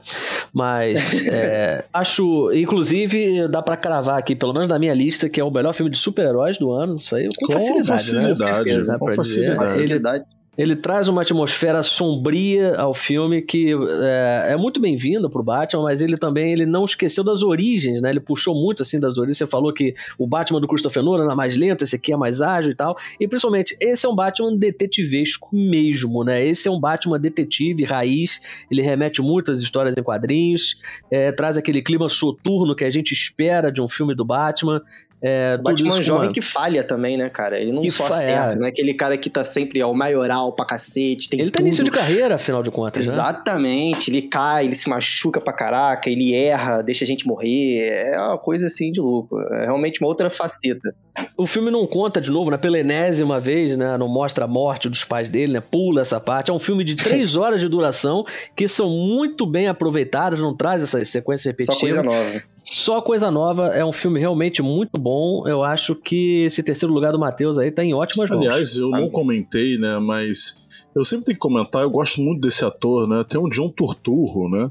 Mas é, acho, inclusive, dá pra cravar aqui, pelo menos na minha lista, que é o melhor filme de super-heróis do ano. Isso aí com, Com facilidade, né? facilidade, certeza, com dizer. facilidade. Ele, facilidade. Ele traz uma atmosfera sombria ao filme que é, é muito bem-vinda pro Batman, mas ele também ele não esqueceu das origens, né? Ele puxou muito assim das origens. Você falou que o Batman do Christopher Nolan é mais lento, esse aqui é mais ágil e tal. E principalmente, esse é um Batman detetivesco mesmo, né? Esse é um Batman detetive, raiz. Ele remete muito às histórias em quadrinhos, é, traz aquele clima soturno que a gente espera de um filme do Batman. É, O Batman isso com jovem uma- que falha também, né, cara? Ele não Que só acerta, é. né? Aquele cara que tá sempre ao maioral pra cacete, tem Ele tá tudo. início de carreira, afinal de contas, né? Exatamente, ele cai, ele se machuca pra caraca, ele erra, deixa a gente morrer. É uma coisa assim de louco. É realmente uma outra faceta. O filme não conta de novo, né? Pela enésima vez, né? Não mostra a morte dos pais dele, né? Pula essa parte. É um filme de três horas de duração que são muito bem aproveitadas, não traz essas sequências Só repetitivas. coisa nova. Só coisa nova. É um filme realmente muito bom. Eu acho que esse terceiro lugar do Matheus aí tá em ótimas mãos. Aliás, eu não comentei, né? Mas eu sempre tenho que comentar, eu gosto muito desse ator, né? Tem o John Turturro, né?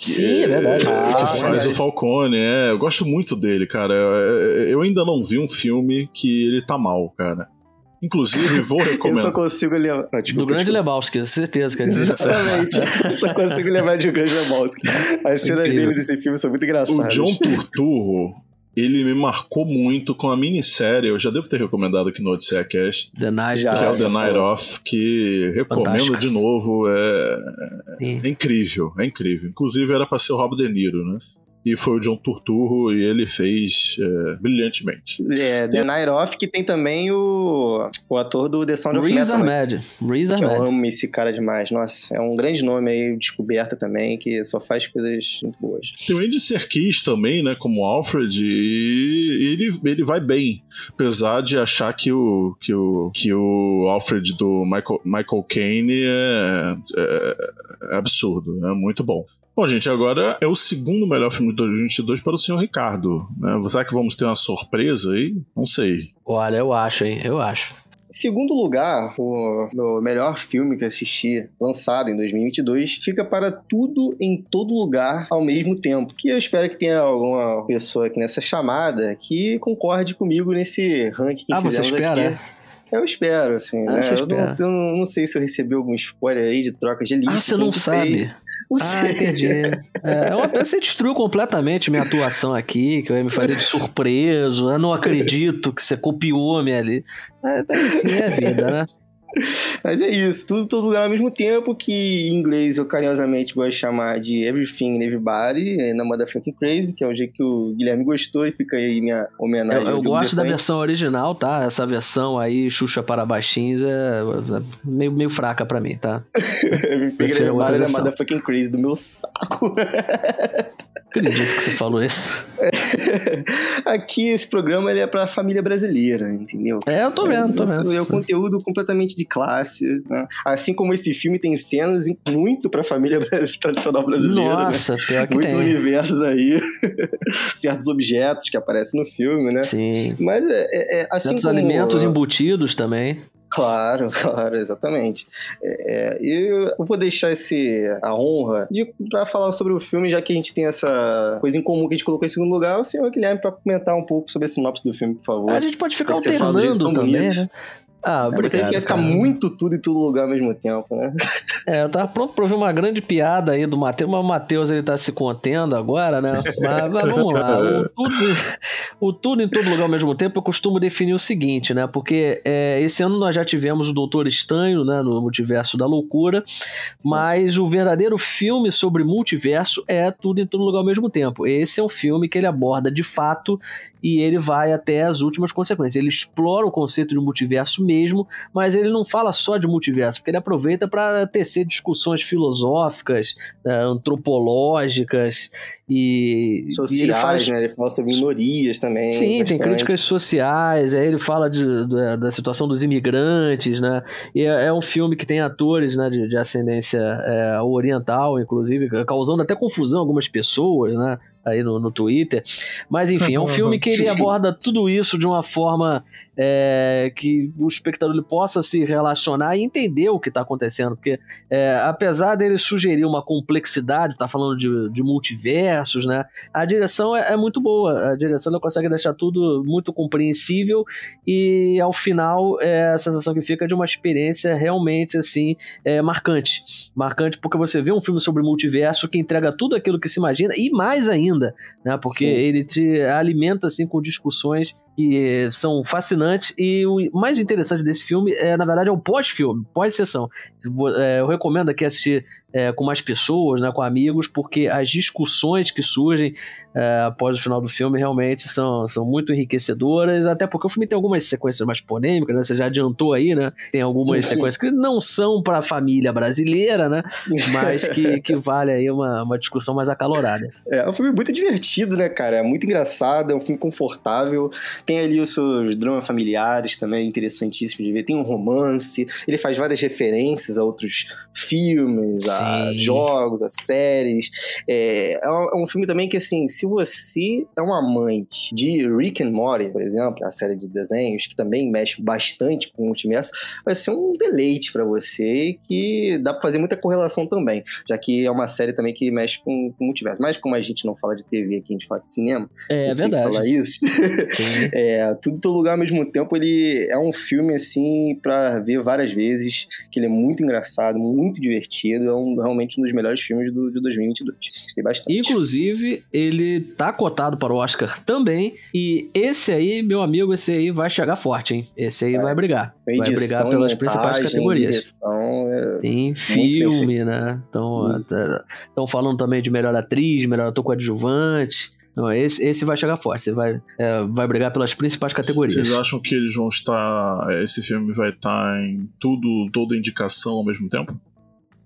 Sim, é verdade. Ah, que faz verdade. o Falcone, é. Eu gosto muito dele, cara. Eu, ainda não vi um filme que ele tá mal, cara. Inclusive, vou Eu só recomendar. consigo lembrar. Ah, Do desculpa, grande desculpa. Lebowski, certeza que é Exatamente. Eu só consigo lembrar de um grande Lebowski. As cenas Incrível. dele desse filme são muito O engraçadas. John Turturro, ele me marcou muito com a minissérie. Eu já devo ter recomendado aqui no Odisseia Cast, The Night Já. que é o The Night Off, que recomendo Fantástico. de novo. É, é incrível, é incrível. Inclusive era pra ser o Rob De Niro, né? E foi o John Turturro e ele fez é, brilhantemente. É, The Night Off, que tem também o, o ator do The Sound of Metal. né? Ahmed. Riz Que eu Ahmed. amo esse cara demais. Nossa, é um grande nome aí, descoberta também, que só faz coisas muito boas. Tem o Andy Serkis também, né, como Alfred, e ele, ele vai bem, apesar de achar que o, que o, que o Alfred do Michael, Michael Caine é, é, é absurdo, é muito bom. Bom, gente, agora é o segundo melhor filme de 2022 para o senhor Ricardo. Né? Será que vamos ter uma surpresa aí? Não sei. Olha, eu acho, hein? Eu acho. Em segundo lugar, o meu melhor filme que eu assisti, lançado em 2022, fica para Tudo em Todo Lugar ao mesmo tempo. Que eu espero que tenha alguma pessoa aqui nessa chamada que concorde comigo nesse ranking que Ah, você fizemos espera? aqui. Eu espero, assim, Ah, né? você Eu não, eu não- não sei se eu recebi algum spoiler aí de troca de lista. Ah, você não sabe. fez. Ah, entendi. É, uma pena você destruiu completamente minha atuação aqui, que eu ia me fazer de surpreso. Eu não acredito que você copiou me ali. É, é, é vida, né? Mas é isso, tudo todo lugar ao mesmo tempo, que em inglês eu carinhosamente gosto de chamar de Everything and Everybody, na Motherfucking Crazy, que é o jeito que o Guilherme gostou e fica aí minha homenagem. Eu, eu gosto da versão original, tá? Essa versão aí, Xuxa para baixinhos, é, é meio, meio fraca pra mim, tá? Everything and Everybody é Motherfucking Crazy do meu saco. Acredito que você falou isso. Aqui, esse programa ele é pra família brasileira, entendeu? É, eu tô vendo, tô vendo. É um conteúdo completamente de classe. Né? Assim como esse filme tem cenas muito pra família tradicional brasileira. Né? Nossa, né? pior que Muitos tem. universos aí. certos objetos que aparecem no filme, né? Sim. Mas é, é, é assim Certos como... alimentos embutidos também. Claro, claro, exatamente. É, eu vou deixar esse, a honra de para falar sobre o filme, já que a gente tem essa coisa em comum que a gente colocou em segundo lugar, o senhor Guilherme para comentar um pouco sobre a sinopse do filme, por favor. A gente pode ficar alternando também, né? Ah, É, obrigado. Você quer ficar cara. muito tudo em todo lugar ao mesmo tempo, né? É, eu tava pronto pra ouvir uma grande piada aí do Matheus, mas o Matheus ele tá se contendo agora, né? Mas, mas vamos lá. O tudo, o tudo em todo lugar ao mesmo tempo eu costumo definir o seguinte, né? Porque é, esse ano nós já tivemos o Doutor Estranho, né? No Multiverso da Loucura, mas o verdadeiro filme sobre multiverso é tudo em todo lugar ao mesmo tempo. Esse é um filme que ele aborda de fato e ele vai até as últimas consequências. Ele explora o conceito de multiverso mesmo, mas ele não fala só de multiverso, porque ele aproveita para tecer discussões filosóficas, né, antropológicas e, e Sociais, ele faz né? Ele fala sobre minorias também. Sim, tem bastante. críticas sociais, aí ele fala de- da- da situação dos imigrantes, né? E é, é um filme que tem atores né, de, de ascendência é, oriental, inclusive, causando até confusão algumas pessoas, né? Aí no, no Twitter. Mas enfim, é um filme que ele aborda tudo isso de uma forma é, que o espectador ele possa se relacionar e entender o que está acontecendo. Porque é, apesar dele sugerir uma complexidade, tá falando de, de multiversos, né? A direção é, é muito boa. A direção ela consegue deixar tudo muito compreensível e ao final é a sensação que fica é de uma experiência realmente assim é, marcante. Marcante porque você vê um filme sobre multiverso que entrega tudo aquilo que se imagina e mais ainda, né? Porque Sim. ele te alimenta assim com discussões que são fascinantes e o mais interessante desse filme é na verdade é o pós-filme, pós-sessão. É, eu recomendo aqui assistir é, com mais pessoas, né, com amigos, porque as discussões que surgem é, após o final do filme realmente são, são muito enriquecedoras, até porque o filme tem algumas sequências mais polêmicas, né? Você já adiantou aí, né? Tem algumas Sim. sequências que não são para a família brasileira, né? Mas que, que vale aí uma, uma discussão mais acalorada. É, é um filme muito divertido, né, cara? É muito engraçado, é um filme confortável. Tem ali os seus dramas familiares também, interessantíssimos de ver. Tem um romance, ele faz várias referências a outros filmes, a Sim. jogos, a séries. É, é um, é um filme também que, assim, se você é um amante de Rick and Morty, por exemplo, a série de desenhos, que também mexe bastante com o multiverso, vai ser um deleite pra você que dá pra fazer muita correlação também, já que é uma série também que mexe com, com o multiverso. Mas como a gente não fala de TV aqui, a gente fala de cinema, a É sempre verdade. fala isso. É, tudo em todo lugar ao mesmo tempo, ele é um filme assim pra ver várias vezes, que ele é muito engraçado, muito divertido, é um, realmente um dos melhores filmes do, de 2022. Gostei bastante. Inclusive, ele tá cotado para o Oscar também. E esse aí, meu amigo, esse aí vai chegar forte, hein? Esse aí É. vai brigar. Vai Edição, brigar pelas montagem, principais categorias. Direção, é... Tem filme, né? Hum. Estão falando também de melhor atriz, melhor ator coadjuvante. Não, esse, esse vai chegar forte. Você vai, é, vai brigar pelas principais categorias. Vocês acham que eles vão estar. Esse filme vai estar em tudo, toda indicação ao mesmo tempo?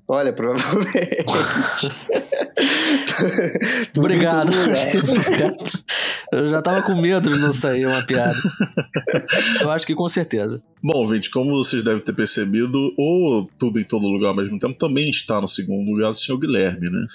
Olha, provavelmente. Obrigado. Eu já tava com medo de não sair uma piada. Eu acho que com certeza. Bom, gente, como vocês devem ter percebido, o Tudo em Todo Lugar ao mesmo tempo também está no segundo lugar do senhor Guilherme, né?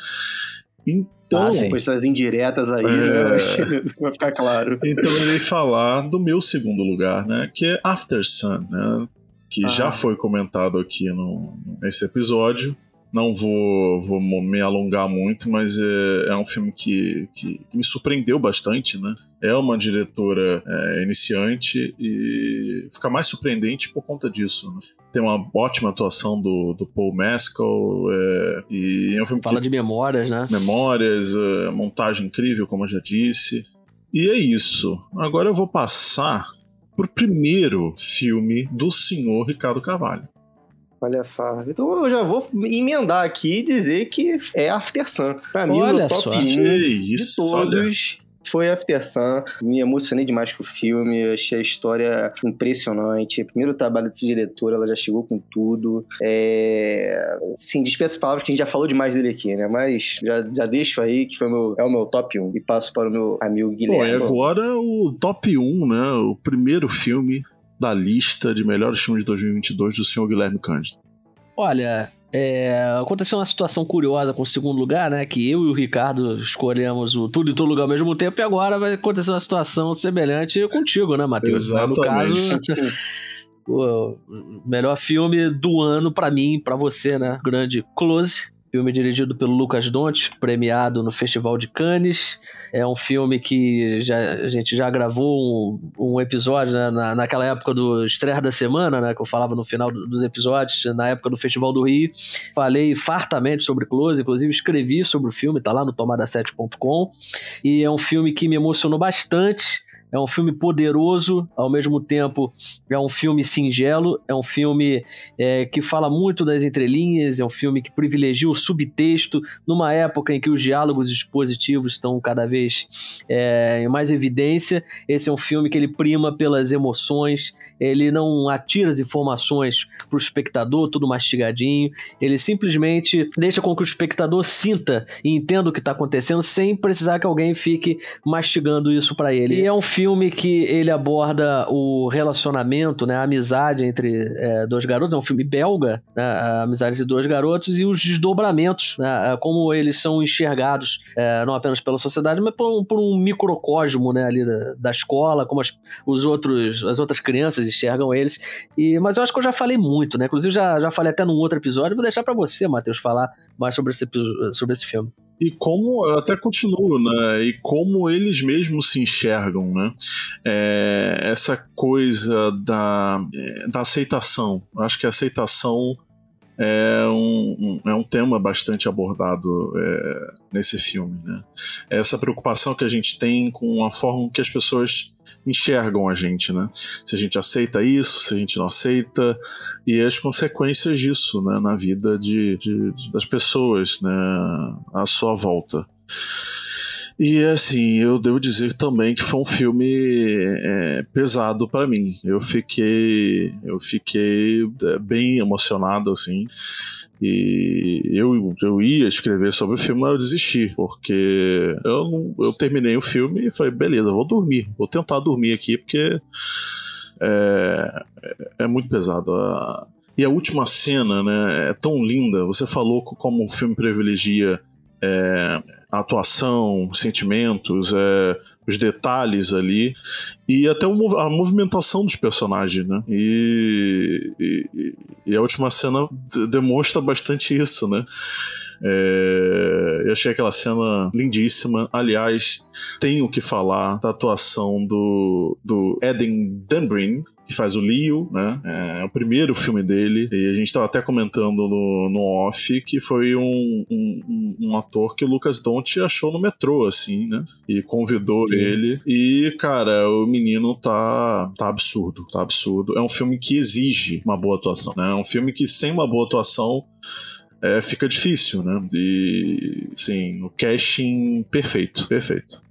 Então, Ah. Com essas indiretas aí, É. né? Vai ficar claro. então eu irei falar do meu segundo lugar, né? Que é After Sun, né? Que Ah. já foi comentado aqui no, nesse episódio. Não vou, vou me alongar muito, mas é, é um filme que, que me surpreendeu bastante, né? É uma diretora é, iniciante e fica mais surpreendente por conta disso. Né? Tem uma ótima atuação do, do Paul Mescal. É, e é um filme Fala que, de memórias, né? Memórias, é, montagem incrível, como eu já disse. E é isso. Agora eu vou passar pro primeiro filme do senhor Ricardo Carvalho. Olha só. Então eu já vou emendar aqui e dizer que é After Sun. Pra mim, Olha o top só. 1 Que de isso, todos foi After Sun. Me emocionei demais com o filme. eu Achei a história impressionante. Primeiro trabalho desse diretor, ela já chegou com tudo. É... Sim, dispensa palavras que a gente já falou demais dele aqui, né? Mas já, já deixo aí que foi meu, é o meu top 1. E passo para o meu amigo Bom, Guilherme. e agora o top 1, né? O primeiro filme da lista de melhores filmes de 2022 do senhor Guilherme Cândido. Olha, é, aconteceu uma situação curiosa com o segundo lugar, né? Que eu e o Ricardo escolhemos o tudo e todo lugar ao mesmo tempo, e agora vai acontecer uma situação semelhante contigo, né, Matheus? No caso, Exatamente. o melhor filme do ano pra mim, pra você, né? Grande Close. Filme dirigido pelo Lucas Donte, premiado no Festival de Cannes. É um filme que já, a gente já gravou um, um episódio né, na, naquela época do estreia da semana, né? Que eu falava no final do- dos episódios, na época do Festival do Rio. Falei fartamente sobre Close, inclusive escrevi sobre o filme, tá lá no tomada7.com. E é um filme que me emocionou bastante. É um filme poderoso, ao mesmo tempo é um filme singelo, é um filme é, que fala muito das entrelinhas, é um filme que privilegia o subtexto numa época em que os diálogos expositivos estão cada vez é, em mais evidência. Esse é um filme que ele prima pelas emoções, ele não atira as informações para o espectador, tudo mastigadinho, ele simplesmente deixa com que o espectador sinta e entenda o que está acontecendo sem precisar que alguém fique mastigando isso para ele. E é um filme que ele aborda o relacionamento, né, a amizade entre é, dois garotos, é um filme belga, né, a amizade de dois garotos e os desdobramentos, né, como eles são enxergados é, não apenas pela sociedade, mas por um, por um microcosmo, né, ali da, da escola, como as, os outros, as outras crianças enxergam eles. E, mas eu acho que eu já falei muito, né? Inclusive já, já falei até num outro episódio. Vou deixar para você, Matheus, falar mais sobre esse, sobre esse filme. E como, até continuo, né? E como eles mesmos se enxergam, né? É, essa coisa da, é, da aceitação. Acho que a aceitação é um, um- é um tema bastante abordado é, nesse filme, né? Essa preocupação que a gente tem com a forma que as pessoas enxergam a gente, né? Se a gente aceita isso, se a gente não aceita, e as consequências disso, né, na vida de, de- de- das pessoas, né, à sua volta. E assim, eu devo dizer também que foi um filme é, pesado para mim. Eu fiquei, eu fiquei é, bem emocionado assim. E eu, eu ia escrever sobre o filme, mas eu desisti, porque eu, não- eu terminei o filme e falei, beleza, vou dormir, vou tentar dormir aqui, porque é, é muito pesado. E a última cena, né, é tão linda. Você falou co- como o filme privilegia é, atuação, os sentimentos, é, os detalhes ali e até a movimentação dos personagens, né? E, e- e a última cena demonstra bastante isso, né? É, eu achei aquela cena lindíssima. Aliás, tenho que falar da atuação do, do Eden Dunbrin, que faz o Leo, né? É, o primeiro filme dele. E a gente estava até comentando no, no off que foi um, um, um- um ator que o Lucas Donte achou no metrô, assim, né? E convidou Sim. ele. E, cara, o menino tá, tá absurdo, tá absurdo. É um filme que exige uma boa atuação, né? É um filme que sem uma boa atuação é, fica difícil, né? E, sim, o casting perfeito, perfeito.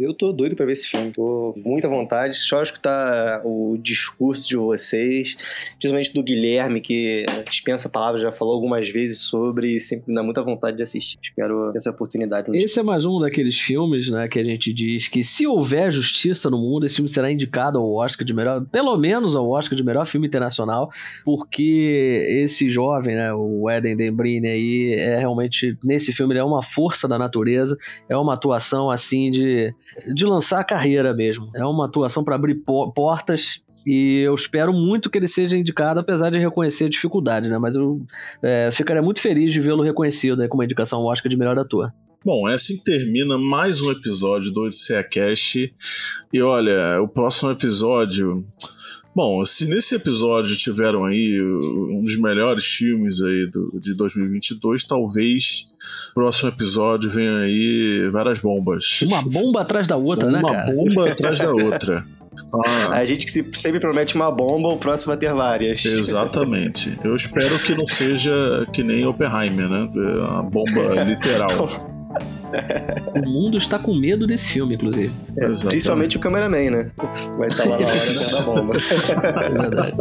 Eu tô doido pra ver esse filme. Tô com muita vontade. Só escutar o discurso de vocês, principalmente do Guilherme, que dispensa palavras, já falou algumas vezes sobre e sempre me dá muita vontade de assistir. Espero essa oportunidade. Esse é mais um daqueles filmes, né, que a gente diz que se houver justiça no mundo, esse filme será indicado ao Oscar de melhor, pelo menos ao Oscar de melhor filme internacional, porque esse jovem, né, o Eden Dembrini aí, é realmente, nesse filme ele é uma força da natureza, é uma atuação assim de, de lançar a carreira mesmo, é uma atuação para abrir po- portas e eu espero muito que ele seja indicado, apesar de reconhecer a dificuldade, né? Mas eu é, ficaria muito feliz de vê-lo reconhecido aí como indicação Oscar de melhor ator. Bom, é assim que termina mais um episódio do Odisseia Cast. E olha, o próximo episódio Bom, se nesse episódio tiveram aí um dos melhores filmes aí do, de 2022, talvez o próximo episódio venha aí várias bombas. Uma bomba atrás da outra, uma né, cara? Uma bomba atrás da outra. Ah. A gente que sempre promete uma bomba, o próximo vai ter várias. Exatamente. Eu espero que não seja que nem Oppenheimer, né? Uma bomba literal. O mundo está com medo desse filme, inclusive. É, principalmente o cameraman, né? Vai estar lá na hora da bomba. É verdade.